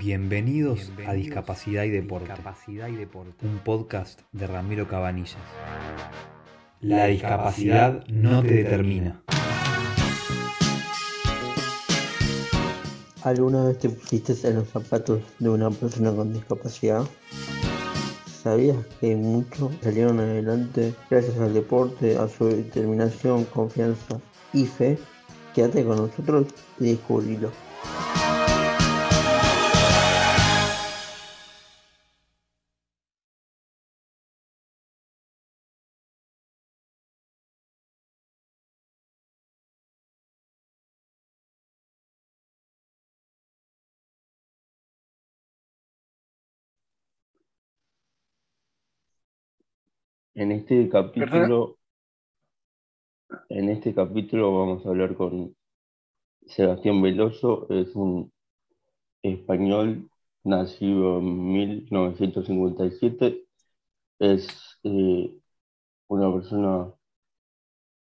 Bienvenidos, a Discapacidad y Deporte, un podcast de Ramiro Cabanillas. La discapacidad no te determina. ¿Alguna vez te pusiste en los zapatos de una persona con discapacidad? ¿Sabías que muchos salieron adelante gracias al deporte, a su determinación, confianza y fe? Quédate con nosotros y descubrilo. En este capítulo, en este capítulo vamos a hablar con Sebastián Veloso, es un español nacido en 1957, es eh, una persona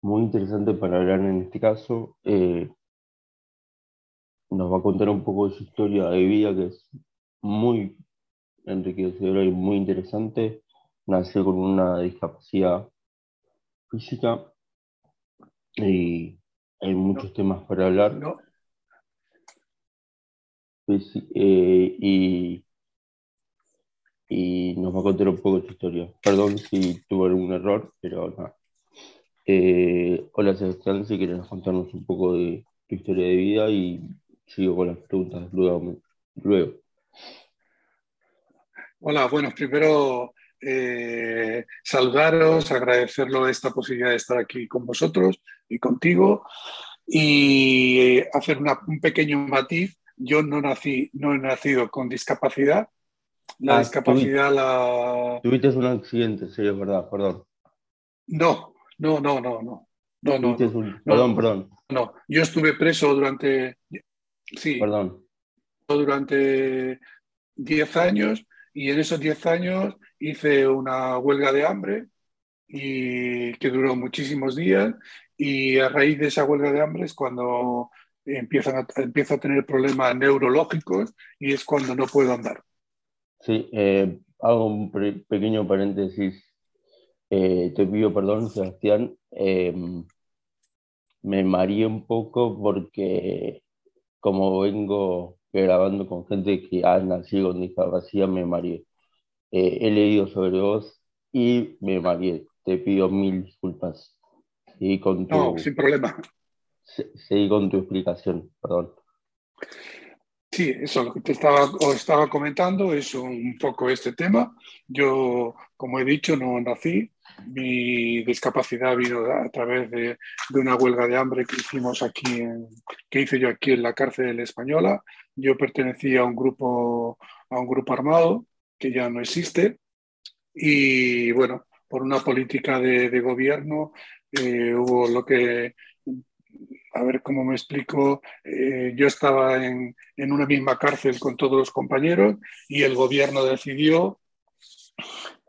muy interesante para hablar en este caso. Eh, nos va a contar un poco de su historia de vida, que es muy enriquecedora y muy interesante nació con una discapacidad física y hay muchos temas para hablar. Pues, eh, y, y, nos va a contar un poco su historia. Perdón si tuvo algún error, pero nada. Eh, hola Sebastián, si quieres contarnos un poco de tu historia de vida y sigo con las preguntas luego. luego. Hola, bueno, primero eh, saludaros, agradecerlo esta posibilidad de estar aquí con vosotros y contigo y hacer un pequeño matiz. Yo no nací, no he nacido con discapacidad. La ah, discapacidad la. Tuviste un accidente, sí, es verdad, perdón. No, no, no, no, no. No, no, Perdón, perdón. No, yo estuve preso durante. Sí. Perdón. Durante 10 años y en esos 10 años hice una huelga de hambre y que duró muchísimos días y a raíz de esa huelga de hambre es cuando empiezan a, empiezo a tener problemas neurológicos y es cuando no puedo andar. Sí, eh, hago un pequeño paréntesis. Eh, te pido perdón, Sebastián. Em, me mareé un poco porque como vengo grabando con gente que ha nacido con discapacidad, me mareé. Eh, he leído sobre vos y me mareé. Te pido mil disculpas. y con tu, no, sin problema. Seguí con tu explicación, perdón. Sí, eso lo que te estaba, os estaba comentando es un poco este tema. Yo, como he dicho, no nací. Mi discapacidad vino a través de, de una huelga de hambre que hicimos aquí, en, que hice yo aquí en la cárcel española. Yo pertenecía a un grupo, a un grupo armado que ya no existe. Y bueno, por una política de, gobierno eh, hubo lo que, a ver cómo me explico, eh, yo estaba en, en, una misma cárcel con todos los compañeros y el gobierno decidió,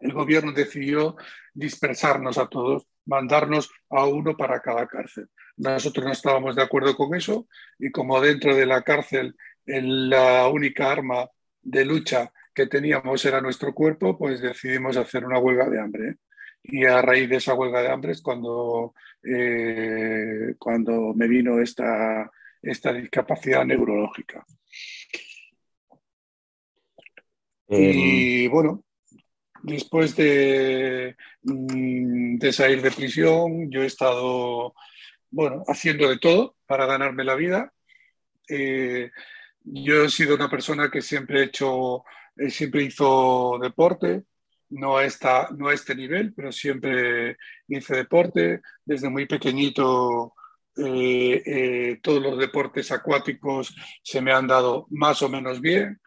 el gobierno decidió dispersarnos a todos, mandarnos a uno para cada cárcel. Nosotros no estábamos de acuerdo con eso y como dentro de la cárcel la única arma de lucha que teníamos era nuestro cuerpo, pues decidimos hacer una huelga de hambre. Y a raíz de esa huelga de hambre es cuando, eh, cuando me vino esta, esta discapacidad neurológica. Y em. bueno, después de, mm, de, salir de prisión, yo he estado bueno, haciendo de todo para ganarme la vida. Eh, yo he sido una persona que siempre he hecho siempre hizo deporte, no esta, no a este nivel, pero siempre hice deporte. Desde muy pequeñito eh, eh, todos los deportes acuáticos se me han dado más o menos bien.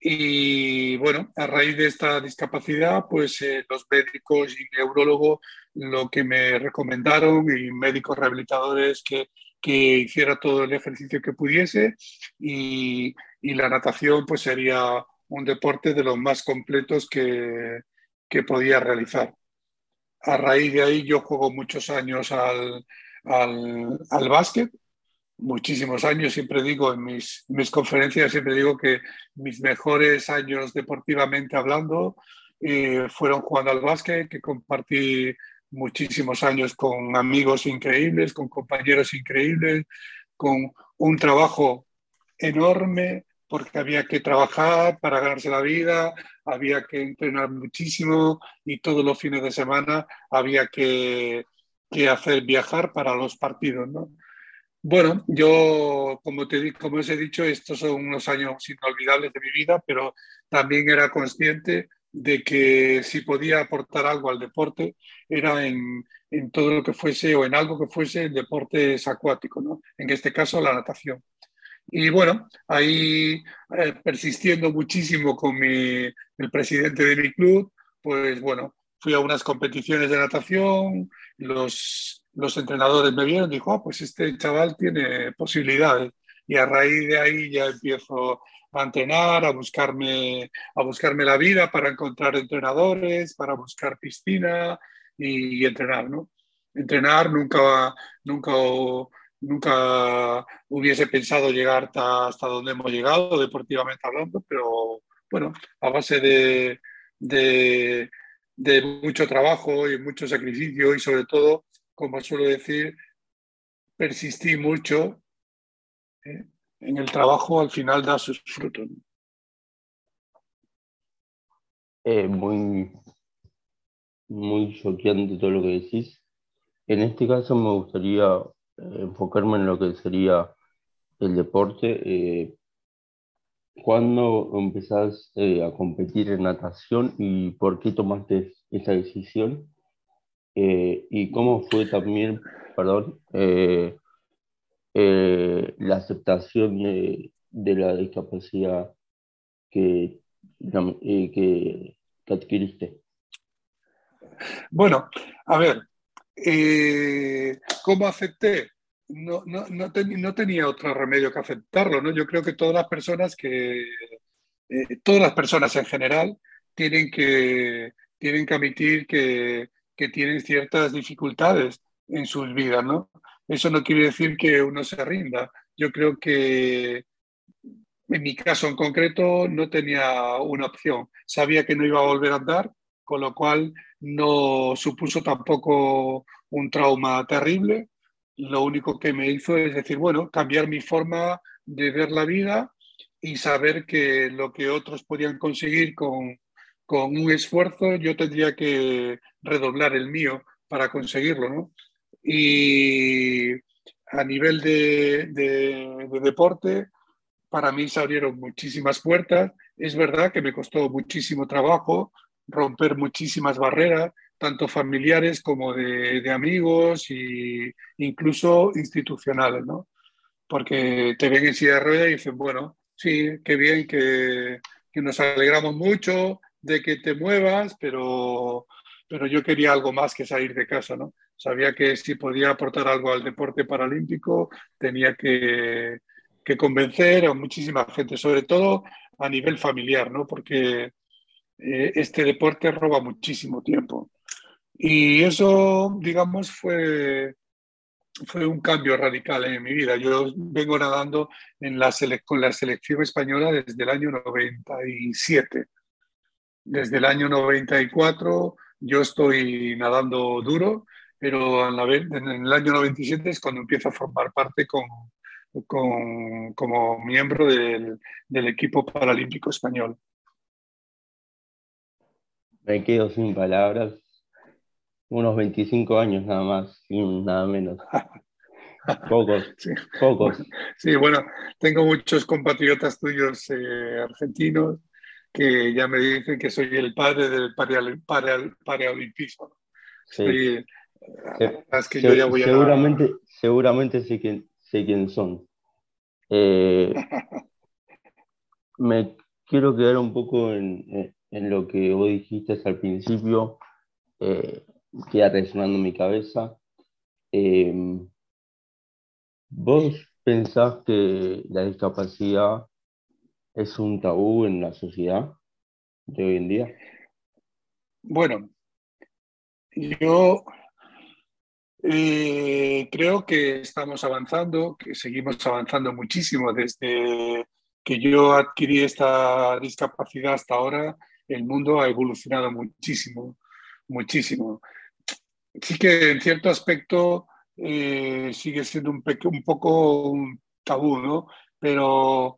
Y bueno, a raíz de esta discapacidad, pues eh, los médicos y neurólogos lo que me recomendaron y médicos rehabilitadores que, que hiciera todo el ejercicio que pudiese y, y la natación pues sería un deporte de los más completos que, que podía realizar. A raíz de ahí yo juego muchos años al, al, al básquet. muchísimos años. Siempre digo en mis, mis conferencias, siempre digo que mis mejores años deportivamente hablando eh, fueron jugando al básquet, que compartí muchísimos años con amigos increíbles, con compañeros increíbles, con un trabajo enorme porque había que trabajar para ganarse la vida, había que entrenar muchísimo y todos los fines de semana había que, que hacer viajar para los partidos. ¿no? Bueno, yo, como, te, como os he dicho, estos son unos años inolvidables de mi vida, pero también era consciente de que si podía aportar algo al deporte era en, en todo lo que fuese o en algo que fuese el deportes acuático, ¿no? en este caso la natación. Y bueno, ahí eh, persistiendo muchísimo con mi, el presidente de mi club, pues bueno, fui a unas competiciones de natación, los, los entrenadores me vieron dijo, oh, pues este chaval tiene posibilidades. Y a raíz de ahí ya empiezo a entrenar, a buscarme, a buscarme la vida para encontrar entrenadores, para buscar piscina y, entrenar, ¿no? Entrenar nunca, nunca, nunca hubiese pensado llegar hasta, donde hemos llegado, deportivamente hablando, pero bueno, a base de, de, de mucho trabajo y mucho sacrificio y sobre todo, como suelo decir, persistí mucho. ¿eh? En el trabajo al final da sus frutos. Eh, muy, muy choqueante todo lo que decís. En este caso me gustaría eh, enfocarme en lo que sería el deporte. Eh, ¿Cuándo empezás a competir en natación y por qué tomaste esa decisión? ¿Y cómo fue también, perdón, eh, la aceptación de, la discapacidad que, eh, que, adquiriste? Bueno, a ver, eh, ¿cómo acepté? No, no, no, tenía otro remedio que aceptarlo, ¿no? Yo creo que todas las personas que, todas las personas en general tienen que, tienen que admitir que, que tienen ciertas dificultades en sus vidas, ¿no? Eso no quiere decir que uno se rinda. Yo creo que en mi caso en concreto no tenía una opción. Sabía que no iba a volver a andar, con lo cual no supuso tampoco un trauma terrible. Lo único que me hizo es decir, bueno, cambiar mi forma de ver la vida y saber que lo que otros podían conseguir con, con un esfuerzo, yo tendría que redoblar el mío para conseguirlo, ¿no? Y a nivel de, deporte, para mí se abrieron muchísimas puertas. Es verdad que me costó muchísimo trabajo romper muchísimas barreras, tanto familiares como de, amigos e incluso institucionales, ¿no? Porque te ven en silla de ruedas y dicen, bueno, sí, qué bien que, que nos alegramos mucho de que te muevas, pero, pero yo quería algo más que salir de casa, ¿no? Sabía que si podía aportar algo al deporte paralímpico tenía que, convencer a muchísima gente, sobre todo a nivel familiar, ¿no? porque eh, este deporte roba muchísimo tiempo. Y eso, digamos, fue, fue un cambio radical en mi vida. Yo vengo nadando con la selección española desde el año 97. Desde el año 94 yo estoy nadando duro pero en el año 97 es cuando empiezo a formar parte con, con, como miembro del, del, equipo paralímpico español. Me quedo sin palabras, unos 25 años nada más, sin nada menos. Pocos, sí. pocos. Sí, bueno, tengo muchos compatriotas tuyos eh, argentinos que ya me dicen que soy el padre del paralimpismo. Sí que yo ya voy seguramente, seguramente sé quién, sé quién son. Eh, me quiero quedar un poco en, en, lo que vos dijiste al principio, eh, queda resonando en mi cabeza. Eh, ¿Vos pensás que la discapacidad es un tabú en la sociedad de hoy en día? Bueno, yo Eh, creo que estamos avanzando, que seguimos avanzando muchísimo desde que yo adquirí esta discapacidad hasta ahora. El mundo ha evolucionado muchísimo, muchísimo. Sí que en cierto aspecto eh, sigue siendo un, un poco un tabú, ¿no? Pero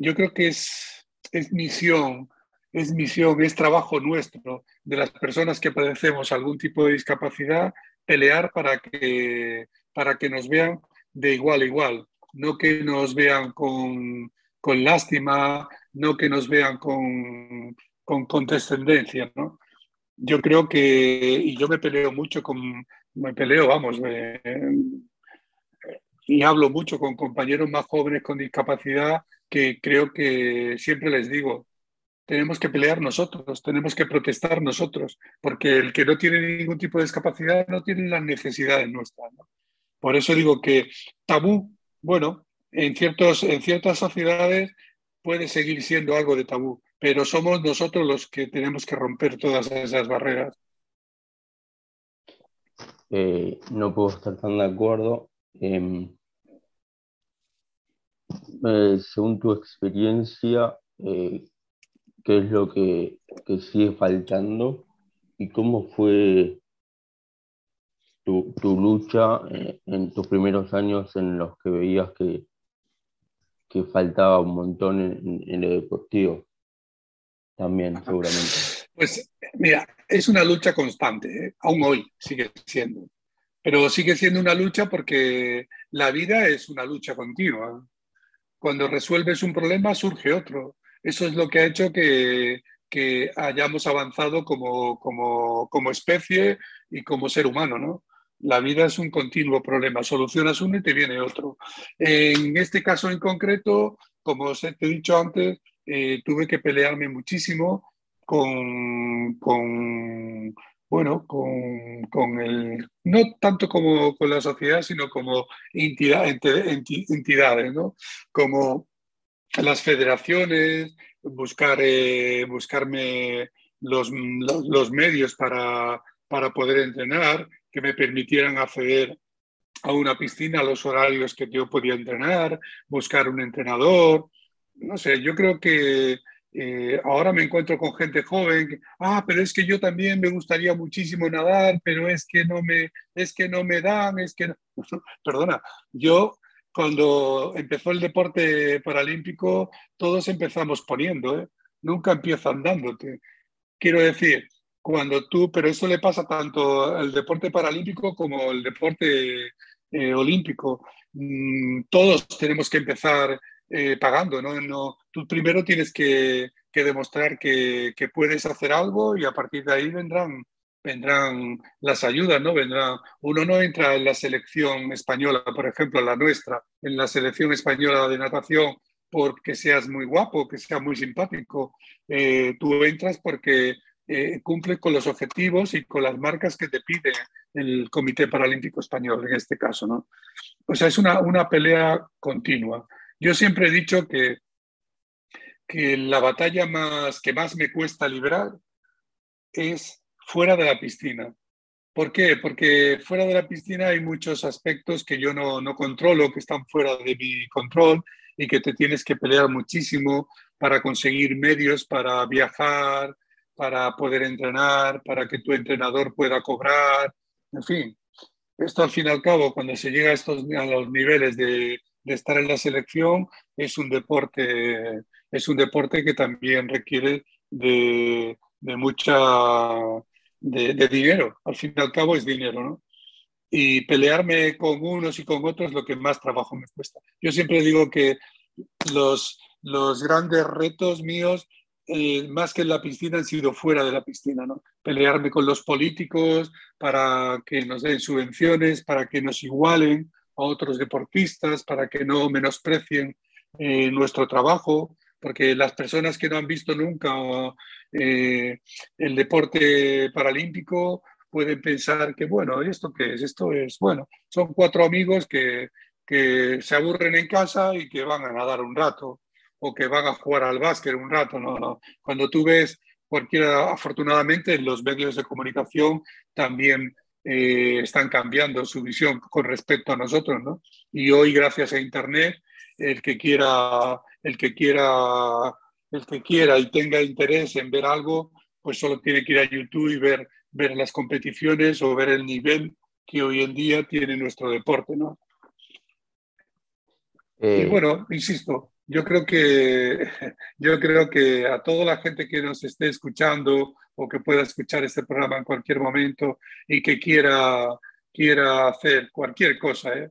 yo creo que es, es misión, es misión, es trabajo nuestro de las personas que padecemos algún tipo de discapacidad pelear para que, para que nos vean de igual a igual, no que nos vean con, con lástima, no que nos vean con, con condescendencia, ¿no? Yo creo que, y yo me peleo mucho con, me peleo, vamos, y hablo mucho con compañeros más jóvenes con discapacidad que creo que siempre les digo, tenemos que pelear nosotros, tenemos que protestar nosotros, porque el que no tiene ningún tipo de discapacidad no tiene las necesidades nuestras. Por eso digo que tabú, bueno, en, ciertos, en ciertas sociedades puede seguir siendo algo de tabú, pero somos nosotros los que tenemos que romper todas esas barreras. Eh, no puedo estar tan de acuerdo. Eh, según tu experiencia, eh, qué es lo que, sigue faltando y cómo fue tu, lucha eh, en, tus primeros años en los que veías que, que faltaba un montón en, en, lo deportivo. También, seguramente. Pues mira, es una lucha constante, ¿eh? aún hoy sigue siendo. Pero sigue siendo una lucha porque la vida es una lucha continua. Cuando resuelves un problema surge otro eso es lo que ha hecho que, hayamos avanzado como, como, especie y como ser humano, ¿no? La vida es un continuo problema, solucionas uno y te viene otro. En este caso en concreto, como os he dicho antes, eh, tuve que pelearme muchísimo con, con bueno, con, el, no tanto como con la sociedad, sino como entidades, ¿no? Como las federaciones, buscar, eh, buscarme los, los, medios para, para, poder entrenar, que me permitieran acceder a una piscina a los horarios que yo podía entrenar, buscar un entrenador. No sé, yo creo que eh, ahora me encuentro con gente joven que, ah, pero es que yo también me gustaría muchísimo nadar, pero es que no me, es que no me dan, es que Perdona, yo cuando empezó el deporte paralímpico, todos empezamos poniendo, ¿eh? nunca empieza andándote. Quiero decir, cuando tú, pero eso le pasa tanto al deporte paralímpico como al deporte eh, olímpico. Mm, todos tenemos que empezar eh, pagando, ¿no? ¿no? Tú primero tienes que, que demostrar que, que, puedes hacer algo y a partir de ahí vendrán vendrán las ayudas, ¿no? Vendrán. Uno no entra en la selección española, por ejemplo, la nuestra, en la selección española de natación porque seas muy guapo, que seas muy simpático. Eh, tú entras porque eh, cumple con los objetivos y con las marcas que te pide el Comité Paralímpico Español, en este caso, ¿no? O sea, es una, una pelea continua. Yo siempre he dicho que, que la batalla más, que más me cuesta librar es fuera de la piscina. ¿Por qué? Porque fuera de la piscina hay muchos aspectos que yo no, no controlo, que están fuera de mi control y que te tienes que pelear muchísimo para conseguir medios para viajar, para poder entrenar, para que tu entrenador pueda cobrar, en fin. Esto al fin y al cabo, cuando se llega a, estos, a los niveles de, de estar en la selección, es un deporte, es un deporte que también requiere de, de mucha de, dinero. Al fin y al cabo es dinero, ¿no? Y pelearme con unos y con otros es lo que más trabajo me cuesta. Yo siempre digo que los, los grandes retos míos, eh, más que en la piscina, han sido fuera de la piscina, ¿no? Pelearme con los políticos para que nos den subvenciones, para que nos igualen a otros deportistas, para que no menosprecien eh, nuestro trabajo, porque las personas que no han visto nunca eh, el deporte paralímpico pueden pensar que, bueno, ¿esto qué es? Esto es, bueno, son cuatro amigos que, que se aburren en casa y que van a nadar un rato o que van a jugar al básquet un rato, no, no. Cuando tú ves cualquiera, afortunadamente en los medios de comunicación también eh, están cambiando su visión con respecto a nosotros, ¿no? Y hoy, gracias a Internet, el que quiera, el que quiera, el que quiera y tenga interés en ver algo, pues solo tiene que ir a YouTube y ver, ver las competiciones o ver el nivel que hoy en día tiene nuestro deporte, ¿no? Y Eh, bueno, insisto, yo creo que yo creo que a toda la gente que nos esté escuchando o que pueda escuchar este programa en cualquier momento y que quiera quiera hacer cualquier cosa, ¿eh?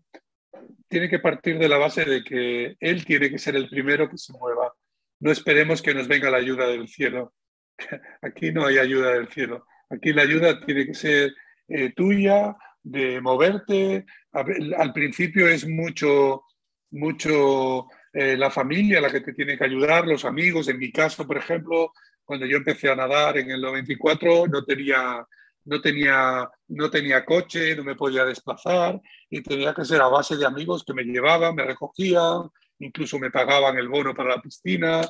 Tiene que partir de la base de que él tiene que ser el primero que se mueva. No esperemos que nos venga la ayuda del cielo. Aquí no hay ayuda del cielo. Aquí la ayuda tiene que ser eh, tuya, de moverte. Al principio es mucho, mucho eh, la familia la que te tiene que ayudar, los amigos. En mi caso, por ejemplo, cuando yo empecé a nadar en el 94, no tenía, no tenía, no tenía coche, no me podía desplazar y tenía que ser a base de amigos que me llevaban, me recogían, incluso me pagaban el bono para la piscina.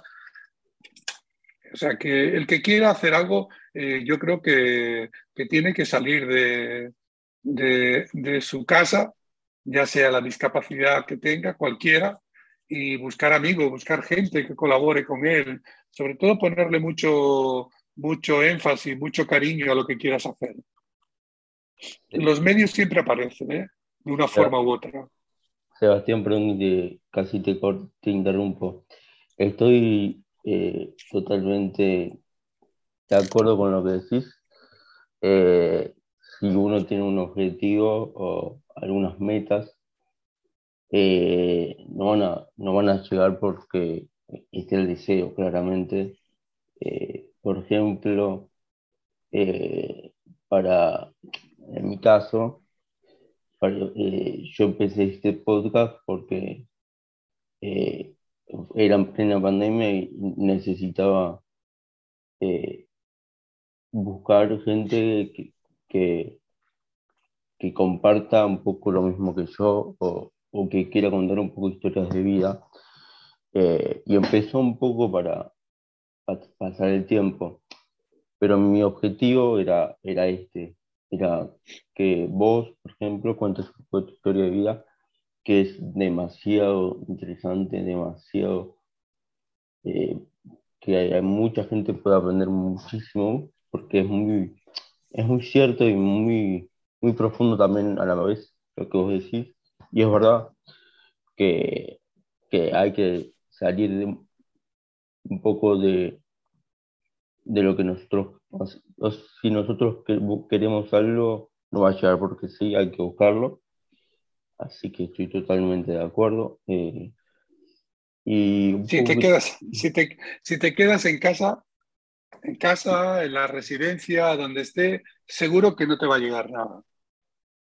O sea, que el que quiera hacer algo, eh, yo creo que, que, tiene que salir de, de, de, su casa, ya sea la discapacidad que tenga, cualquiera, y buscar amigos, buscar gente que colabore con él, sobre todo ponerle mucho, mucho énfasis, mucho cariño a lo que quieras hacer. Los medios siempre aparecen, ¿eh? de una forma u otra. Sebastián, perdón, te, casi te, te interrumpo. Estoy eh, totalmente de acuerdo con lo que decís. Eh, si uno tiene un objetivo o algunas metas, eh, no, van a, no van a llegar porque esté el deseo, claramente. Eh, por ejemplo, eh, para, en mi caso, para, yo empecé este podcast porque era en plena pandemia y necesitaba buscar gente que, que, que, comparta un poco lo mismo que yo o, o que quiera contar un poco historias de vida. Eh, y empezó un poco para, pasar el tiempo. Pero mi objetivo era, era este, era que vos, por ejemplo, cuentes tu historia de vida, que es demasiado interesante, demasiado... Eh, que hay mucha gente puede aprender muchísimo, porque es muy, es muy cierto y muy, muy profundo también a la vez lo que vos decís. Y es verdad que, que hay que salir de un poco de, de lo que nosotros, si nosotros queremos algo, no va a llegar porque sí, hay que buscarlo. Así que estoy totalmente de acuerdo. Eh, y si, te quedas, si, te, si te quedas en casa, en casa, en la residencia, donde esté, seguro que no te va a llegar nada.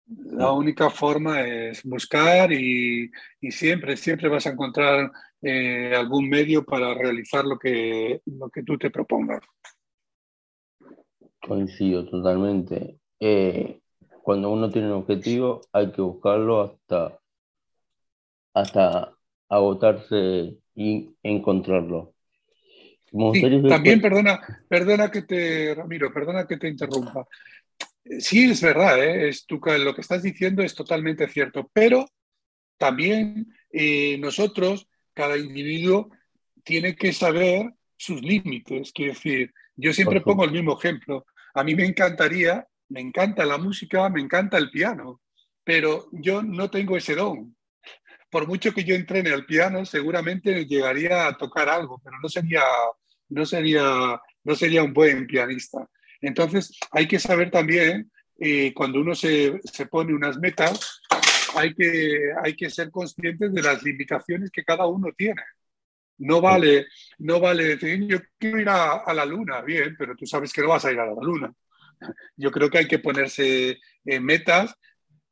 La única forma es buscar y, y siempre, siempre vas a encontrar eh, algún medio para realizar lo que, lo que tú te propongas. Coincido totalmente. Eh, cuando uno tiene un objetivo hay que buscarlo hasta, hasta agotarse y encontrarlo. Sí, también, perdona, perdona que te, Ramiro, perdona que te interrumpa. Sí, es verdad, ¿eh? es lo que estás diciendo es totalmente cierto, pero también eh, nosotros, cada individuo, tiene que saber sus límites. Quiero decir, yo siempre pongo el mismo ejemplo. A mí me encantaría, me encanta la música, me encanta el piano, pero yo no tengo ese don. Por mucho que yo entrene al piano, seguramente llegaría a tocar algo, pero no sería, no sería, no sería un buen pianista. Entonces, hay que saber también, eh, cuando uno se, se, pone unas metas, hay que, hay que ser conscientes de las limitaciones que cada uno tiene. No vale, no vale decir, yo quiero ir a, la luna, bien, pero tú sabes que no vas a ir a la luna. Yo creo que hay que ponerse eh, metas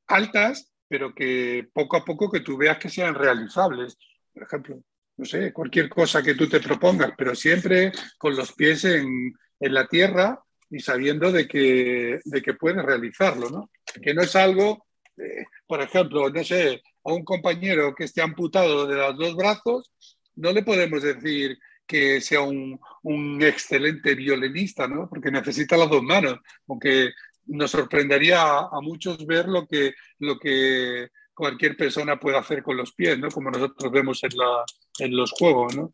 altas, pero que poco a poco que tú veas que sean realizables. Por ejemplo, no sé, cualquier cosa que tú te propongas, pero siempre con los pies en, en la tierra y sabiendo de que, de que puedes realizarlo, ¿no? Que no es algo, eh, por ejemplo, no sé, a un compañero que esté amputado de los dos brazos, no le podemos decir que sea un, un excelente violinista, ¿no? Porque necesita las dos manos, aunque nos sorprendería a, muchos ver lo que, lo que cualquier persona puede hacer con los pies, ¿no? Como nosotros vemos en, la, en los juegos, ¿no?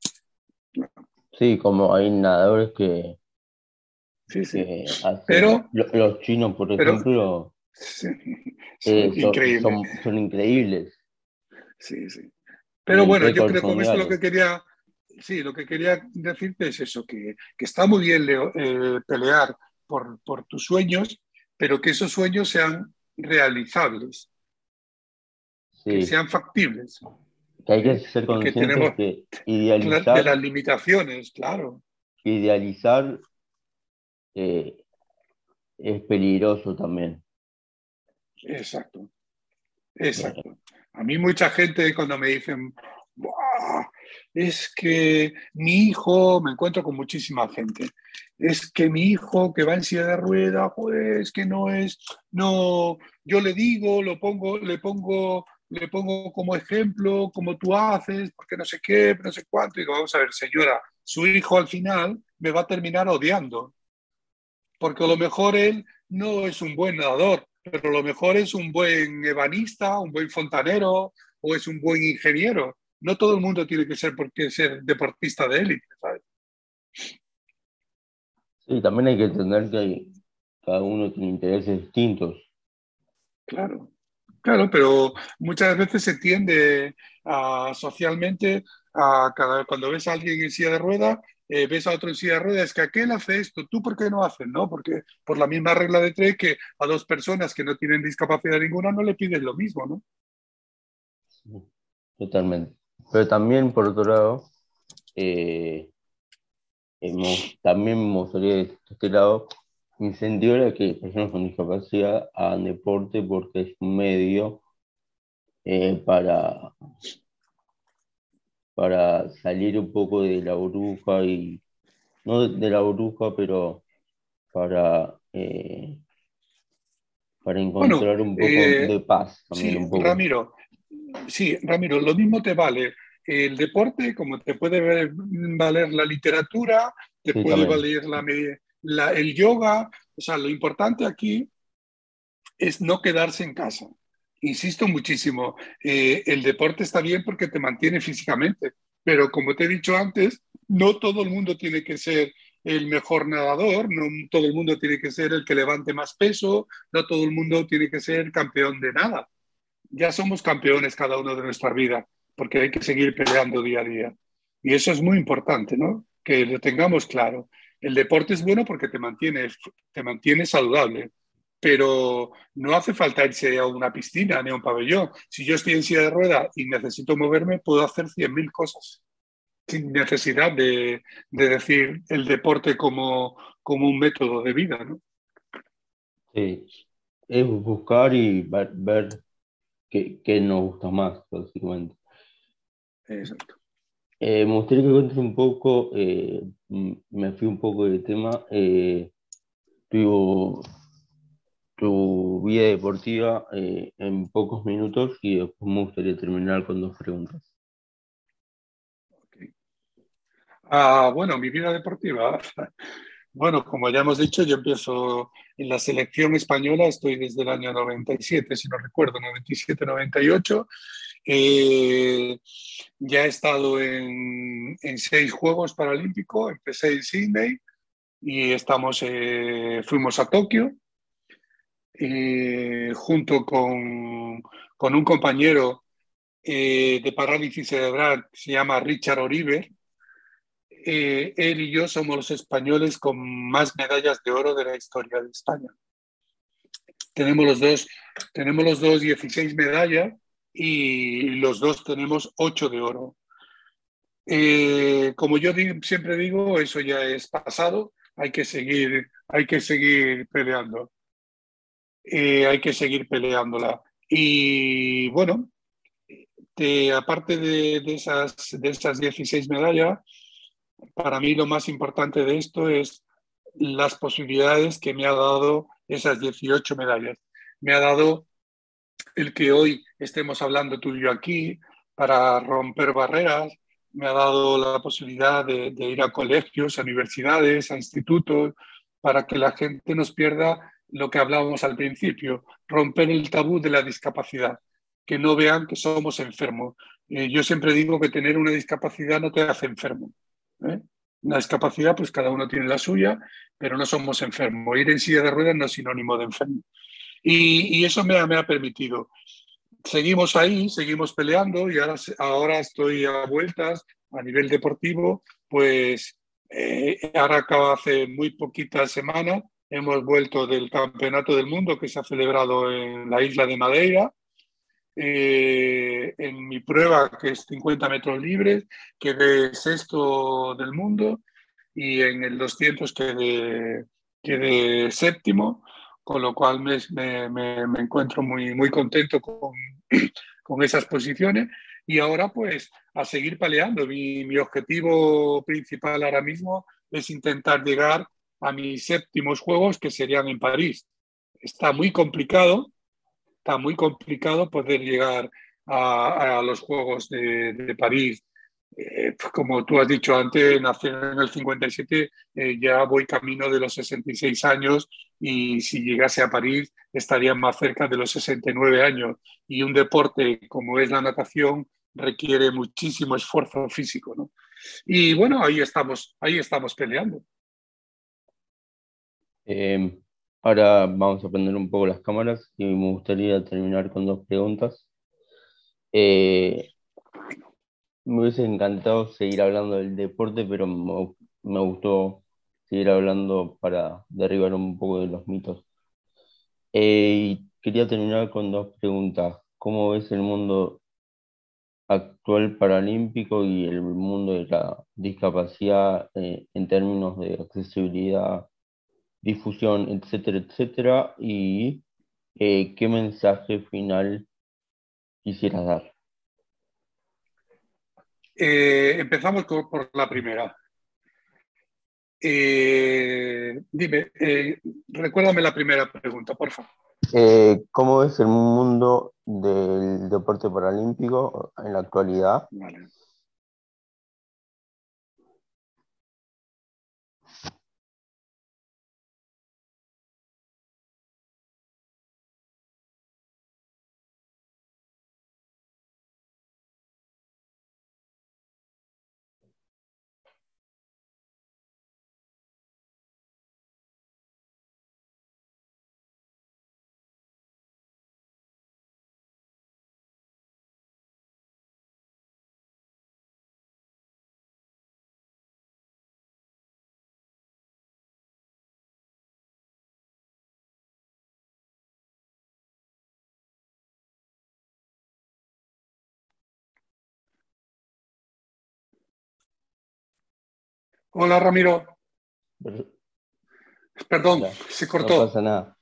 Sí, como hay nadadores que, sí, sí. pero los chinos, por ejemplo, eh, son, son, increíbles. Sí, sí. Pero bueno, yo creo que con esto lo que quería, sí, lo que quería decirte es eso, que, que está muy bien eh, pelear por, por tus sueños, pero que esos sueños sean realizables, que sean factibles. Que hay que ser conscientes que, idealizar... De las limitaciones, claro. Idealizar eh, es peligroso también. Exacto, exacto. A mí mucha gente cuando me dicen, es que mi hijo, me encuentro con muchísima gente, es que mi hijo que va en silla de rueda, pues que no es, no, yo le digo, lo pongo, le pongo, le pongo como ejemplo, como tú haces, porque no sé qué, no sé cuánto, y digo, vamos a ver, señora, su hijo al final me va a terminar odiando, porque a lo mejor él no es un buen nadador, pero a lo mejor es un buen ebanista, un buen fontanero o es un buen ingeniero. No todo el mundo tiene que ser porque ser deportista de élite, ¿sabes? Sí, también hay que entender que cada uno tiene intereses distintos. Claro, claro, pero muchas veces se tiende a, socialmente a cada, cuando ves a alguien en silla de rueda, eh, ves a otro en silla de ruedas, que aquel hace esto, ¿tú por qué no haces? ¿no? Porque por la misma regla de tres que a dos personas que no tienen discapacidad ninguna no le pides lo mismo, ¿no? totalmente. Pero también, por otro lado, eh, también me gustaría de este lado incentivar a que personas con discapacidad hagan deporte porque es un medio eh, para para salir un poco de la burbuja y no de la burbuja, pero para, eh, para encontrar un poco eh, de paz. sí, Ramiro, sí, Ramiro, lo mismo te vale el deporte como te puede valer la literatura, te puede valer la, el yoga. O sea, lo importante aquí es no quedarse en casa insisto muchísimo, eh, el deporte está bien porque te mantiene físicamente, pero como te he dicho antes, no todo el mundo tiene que ser el mejor nadador, no todo el mundo tiene que ser el que levante más peso, no todo el mundo tiene que ser campeón de nada. Ya somos campeones cada uno de nuestra vida, porque hay que seguir peleando día a día. Y eso es muy importante, ¿no? Que lo tengamos claro. El deporte es bueno porque te mantiene, te mantiene saludable, pero no hace falta irse a una piscina ni a un pabellón. Si yo estoy en silla de rueda y necesito moverme, puedo hacer 100.000 cosas sin necesidad de, decir el deporte como, como un método de vida. ¿no? Sí, es buscar y ver, qué, nos gusta más, básicamente. Exacto. Eh, me gustaría que cuentes un poco, eh, me fui un poco del tema, eh, tu vida deportiva eh, en pocos minutos y después me gustaría terminar con dos preguntas. Ah, bueno, mi vida deportiva. Bueno, como ya hemos dicho, yo empiezo en la selección española, estoy desde el año 97, si no recuerdo, 97-98. Eh, ya he estado en, en, seis Juegos Paralímpicos, empecé en Sydney y estamos, eh, fuimos a Tokio eh, junto con, un compañero eh, de parálisis cerebral se llama Richard Oribe. Eh, él y yo somos los españoles con más medallas de oro de la historia de España. Tenemos los dos, tenemos los dos 16 medallas y los dos tenemos 8 de oro. como yo siempre digo, eso ya es pasado, hay que seguir, hay que seguir peleando. Eh, hay que seguir peleándola. Y bueno, aparte de, esas, de esas 16 medallas, para mí lo más importante de esto es las posibilidades que me ha dado esas 18 medallas. Me ha dado el que hoy estemos hablando tú y yo aquí para romper barreras, me ha dado la posibilidad de, de ir a colegios, a universidades, a institutos, para que la gente nos pierda lo que hablábamos al principio, romper el tabú de la discapacidad, que no vean que somos enfermos. Eh, yo siempre digo que tener una discapacidad no te hace enfermo. ¿eh? Una discapacidad, pues cada uno tiene la suya, pero no somos enfermos. Ir en silla de ruedas no es sinónimo de enfermo. Y, eso me, me, ha permitido. Seguimos ahí, seguimos peleando y ahora, ahora estoy a vueltas a nivel deportivo, pues eh, ahora acaba hace muy poquitas semanas, hemos vuelto del Campeonato del Mundo que se ha celebrado en la isla de Madeira. Eh, en mi prueba, que es 50 metros libres, quedé sexto del mundo y en el 200 quedé, quedé séptimo, con lo cual me, me, me encuentro muy, muy contento con, con esas posiciones y ahora pues a seguir peleando. Mi, mi, objetivo principal ahora mismo es intentar llegar a mis séptimos juegos que serían en París. Está muy complicado, está muy complicado poder llegar a, los Juegos de, de París. Eh, pues, como tú has dicho antes, nací en el 57, eh, ya voy camino de los 66 años y si llegase a París estaría más cerca de los 69 años. Y un deporte como es la natación requiere muchísimo esfuerzo físico, ¿no? Y bueno, ahí estamos, ahí estamos peleando. Em, ahora vamos a prender un poco las cámaras y me gustaría terminar con dos preguntas. Eh, me hubiese encantado seguir hablando del deporte, pero me, gustó seguir hablando para derribar un poco de los mitos. Eh, y quería terminar con dos preguntas. ¿Cómo ves el mundo actual paralímpico y el mundo de la discapacidad eh, en términos de accesibilidad, difusión, etcétera, etcétera, y eh, qué mensaje final quisieras dar. Eh, empezamos por la primera. dime, recuérdame la primera pregunta, por favor. Eh, ¿Cómo es el mundo del deporte paralímpico en la actualidad? Hola, Ramiro. Perdón, se cortó. No pasa nada.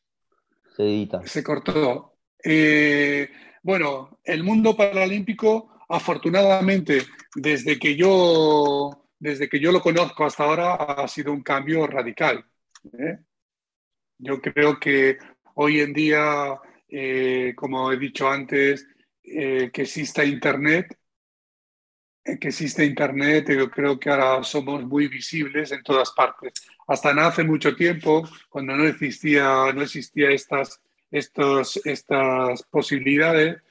Se edita. Se cortó. Eh, bueno, el mundo paralímpico, afortunadamente, desde que yo, desde que yo lo conozco hasta ahora, ha sido un cambio radical. ¿eh? Yo creo que hoy en día, eh, como he dicho antes, que exista Internet que existe Internet, yo creo que ahora somos muy visibles en todas partes. Hasta no hace mucho tiempo, cuando no existía, no existía estas, estos, estas posibilidades,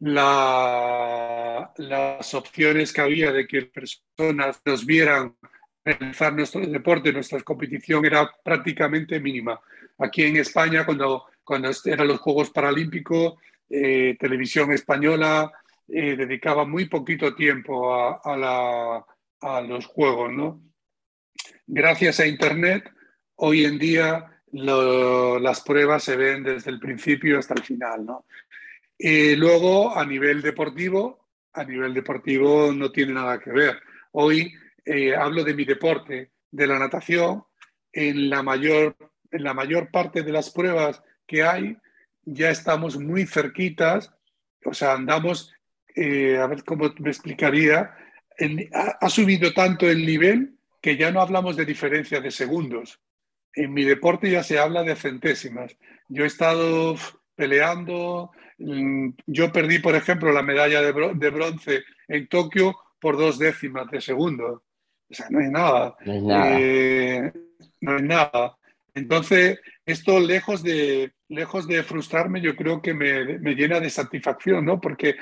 la, las opciones que había de que personas nos vieran realizar nuestro deporte, nuestra competición era prácticamente mínima. Aquí en España, cuando, cuando eran los Juegos Paralímpicos, eh, Televisión Española, eh, dedicaba muy poquito tiempo a, los juegos. ¿no? Gracias a Internet, hoy en día las pruebas se ven desde el principio hasta el final. ¿no? Y luego, a nivel deportivo, a nivel deportivo no tiene nada que ver. Hoy eh, hablo de mi deporte, de la natación. En la, mayor, en la mayor parte de las pruebas que hay, ya estamos muy cerquitas, o sea, andamos eh, a ver cómo me explicaría, ha, subido tanto el nivel que ya no hablamos de diferencia de segundos. En mi deporte ya se habla de centésimas. Yo he estado peleando, mm, yo perdí, por ejemplo, la medalla de, bronce en Tokio por dos décimas de segundo. O sea, no hay nada. No hay nada. Eh, no hay nada. Entonces, esto lejos de, lejos de frustrarme, yo creo que me, me llena de satisfacción, ¿no? Porque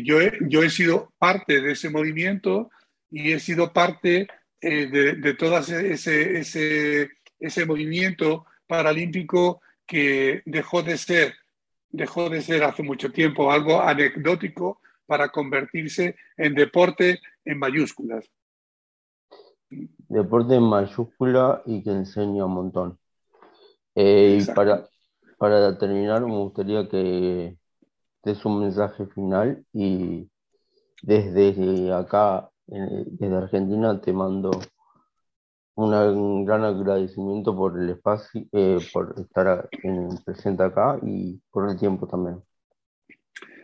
yo he, yo he sido parte de ese movimiento y he sido parte eh, de, de todo ese, ese, ese movimiento paralímpico que dejó de ser dejó de ser hace mucho tiempo algo anecdótico para convertirse en deporte en mayúsculas. Deporte en mayúscula y que enseña un montón. Eh, y para, para terminar, me gustaría que des un mensaje final y desde acá, desde Argentina, te mando un gran agradecimiento por el espacio, eh, por estar en, presente acá y por el tiempo también.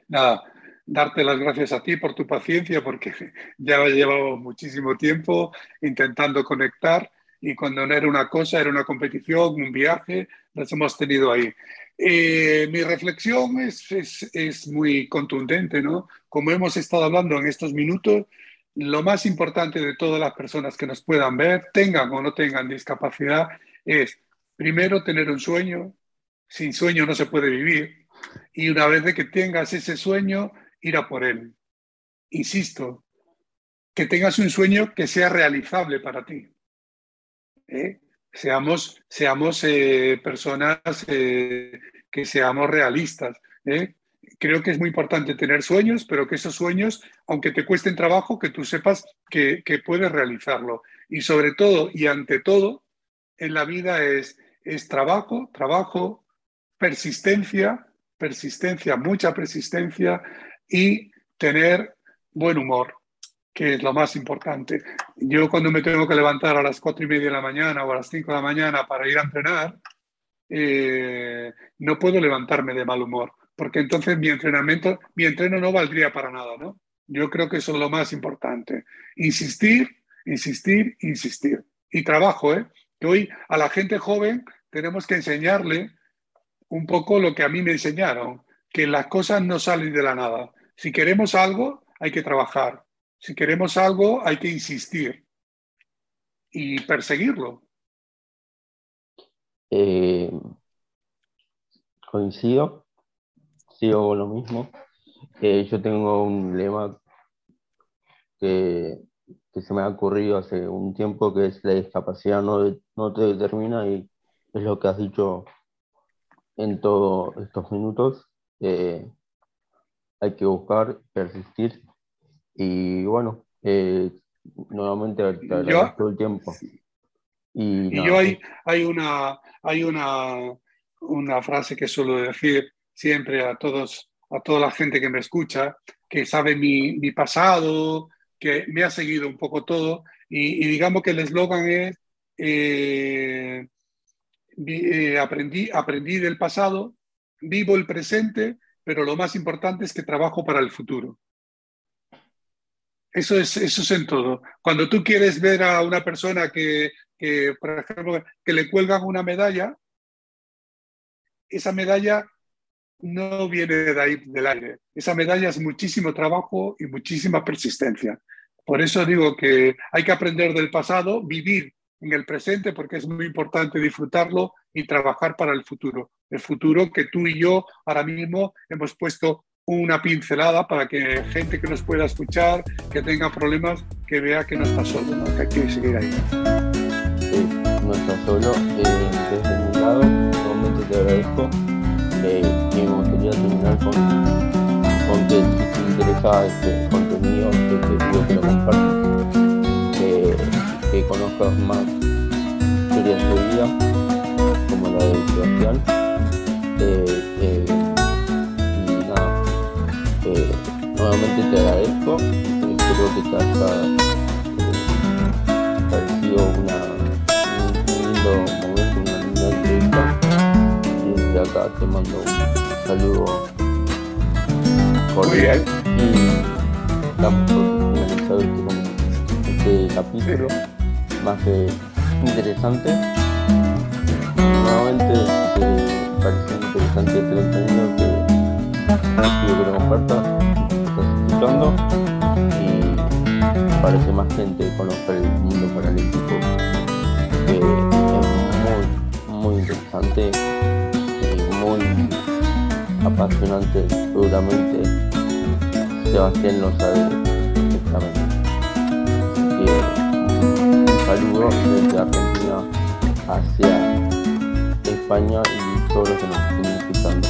Nada, darte las gracias a ti por tu paciencia, porque ya llevado muchísimo tiempo intentando conectar y cuando no era una cosa, era una competición, un viaje, las hemos tenido ahí. Eh, mi reflexión es, es, es muy contundente, ¿no? Como hemos estado hablando en estos minutos, lo más importante de todas las personas que nos puedan ver, tengan o no tengan discapacidad, es primero tener un sueño. Sin sueño no se puede vivir. Y una vez de que tengas ese sueño, ir a por él. Insisto, que tengas un sueño que sea realizable para ti. ¿Eh? Seamos, seamos eh, personas eh, que seamos realistas creo que es muy importante tener sueños, pero que esos sueños, aunque te cuesten trabajo, que tú sepas que, puedes realizarlo. Y sobre todo y ante todo, en la vida es, es trabajo, trabajo, persistencia, persistencia, mucha persistencia y tener buen humor, que es lo más importante. Yo cuando me tengo que levantar a las cuatro y media de la mañana o a las cinco de la mañana para ir a entrenar, eh, no puedo levantarme de mal humor porque entonces mi entrenamiento, mi entreno no valdría para nada, ¿no? Yo creo que eso es lo más importante. Insistir, insistir, insistir. Y trabajo, ¿eh? Que hoy a la gente joven tenemos que enseñarle un poco lo que a mí me enseñaron, que las cosas no salen de la nada. Si queremos algo, hay que trabajar. Si queremos algo, hay que insistir y perseguirlo. Eh, coincido sigo lo mismo. Eh, yo tengo un lema que, se me ha ocurrido hace un tiempo, que es la discapacidad no, no te determina y es lo que has dicho en todos estos minutos. Eh, hay que buscar, persistir y bueno, eh, nuevamente todo el tiempo. Y, yo hay, hay, una, hay una, una frase que suelo decir siempre a todos, a toda la gente que me escucha, que sabe mi, mi pasado, que me ha seguido un poco todo, y, digamos que el eslogan es, eh, eh, aprendí, aprendí del pasado, vivo el presente, pero lo más importante es que trabajo para el futuro. Eso es, eso es en todo. Cuando tú quieres ver a una persona que, que, por ejemplo, que le cuelgan una medalla, esa medalla no viene de ahí del aire. Esa medalla es muchísimo trabajo y muchísima persistencia. Por eso digo que hay que aprender del pasado, vivir en el presente, porque es muy importante disfrutarlo y trabajar para el futuro. El futuro que tú y yo ahora mismo hemos puesto una pincelada para que gente que nos pueda escuchar, que tenga problemas, que vea que no está solo, que hay que seguir ahí. no está solo. Eh, desde mi lado, realmente te agradezco eh, me gustaría terminar con, con que si te interesa este contenido, que te pido que lo compartas, que, conozcas más historias de vida, como la de Sebastián. Nuevamente te agradezco, espero que te haya parecido una, un lindo acá te mando un saludo cordial. Y damos por finalizado este, este capítulo más que interesante. Nuevamente te parece interesante este contenido que pido que lo compartas, y para que más gente conozca el mundo paralímpico que es muy, muy interesante y muy apasionante. Seguramente Sebastián lo sabe perfectamente. un saludo desde Argentina hacia España y todos los que nos estén escuchando.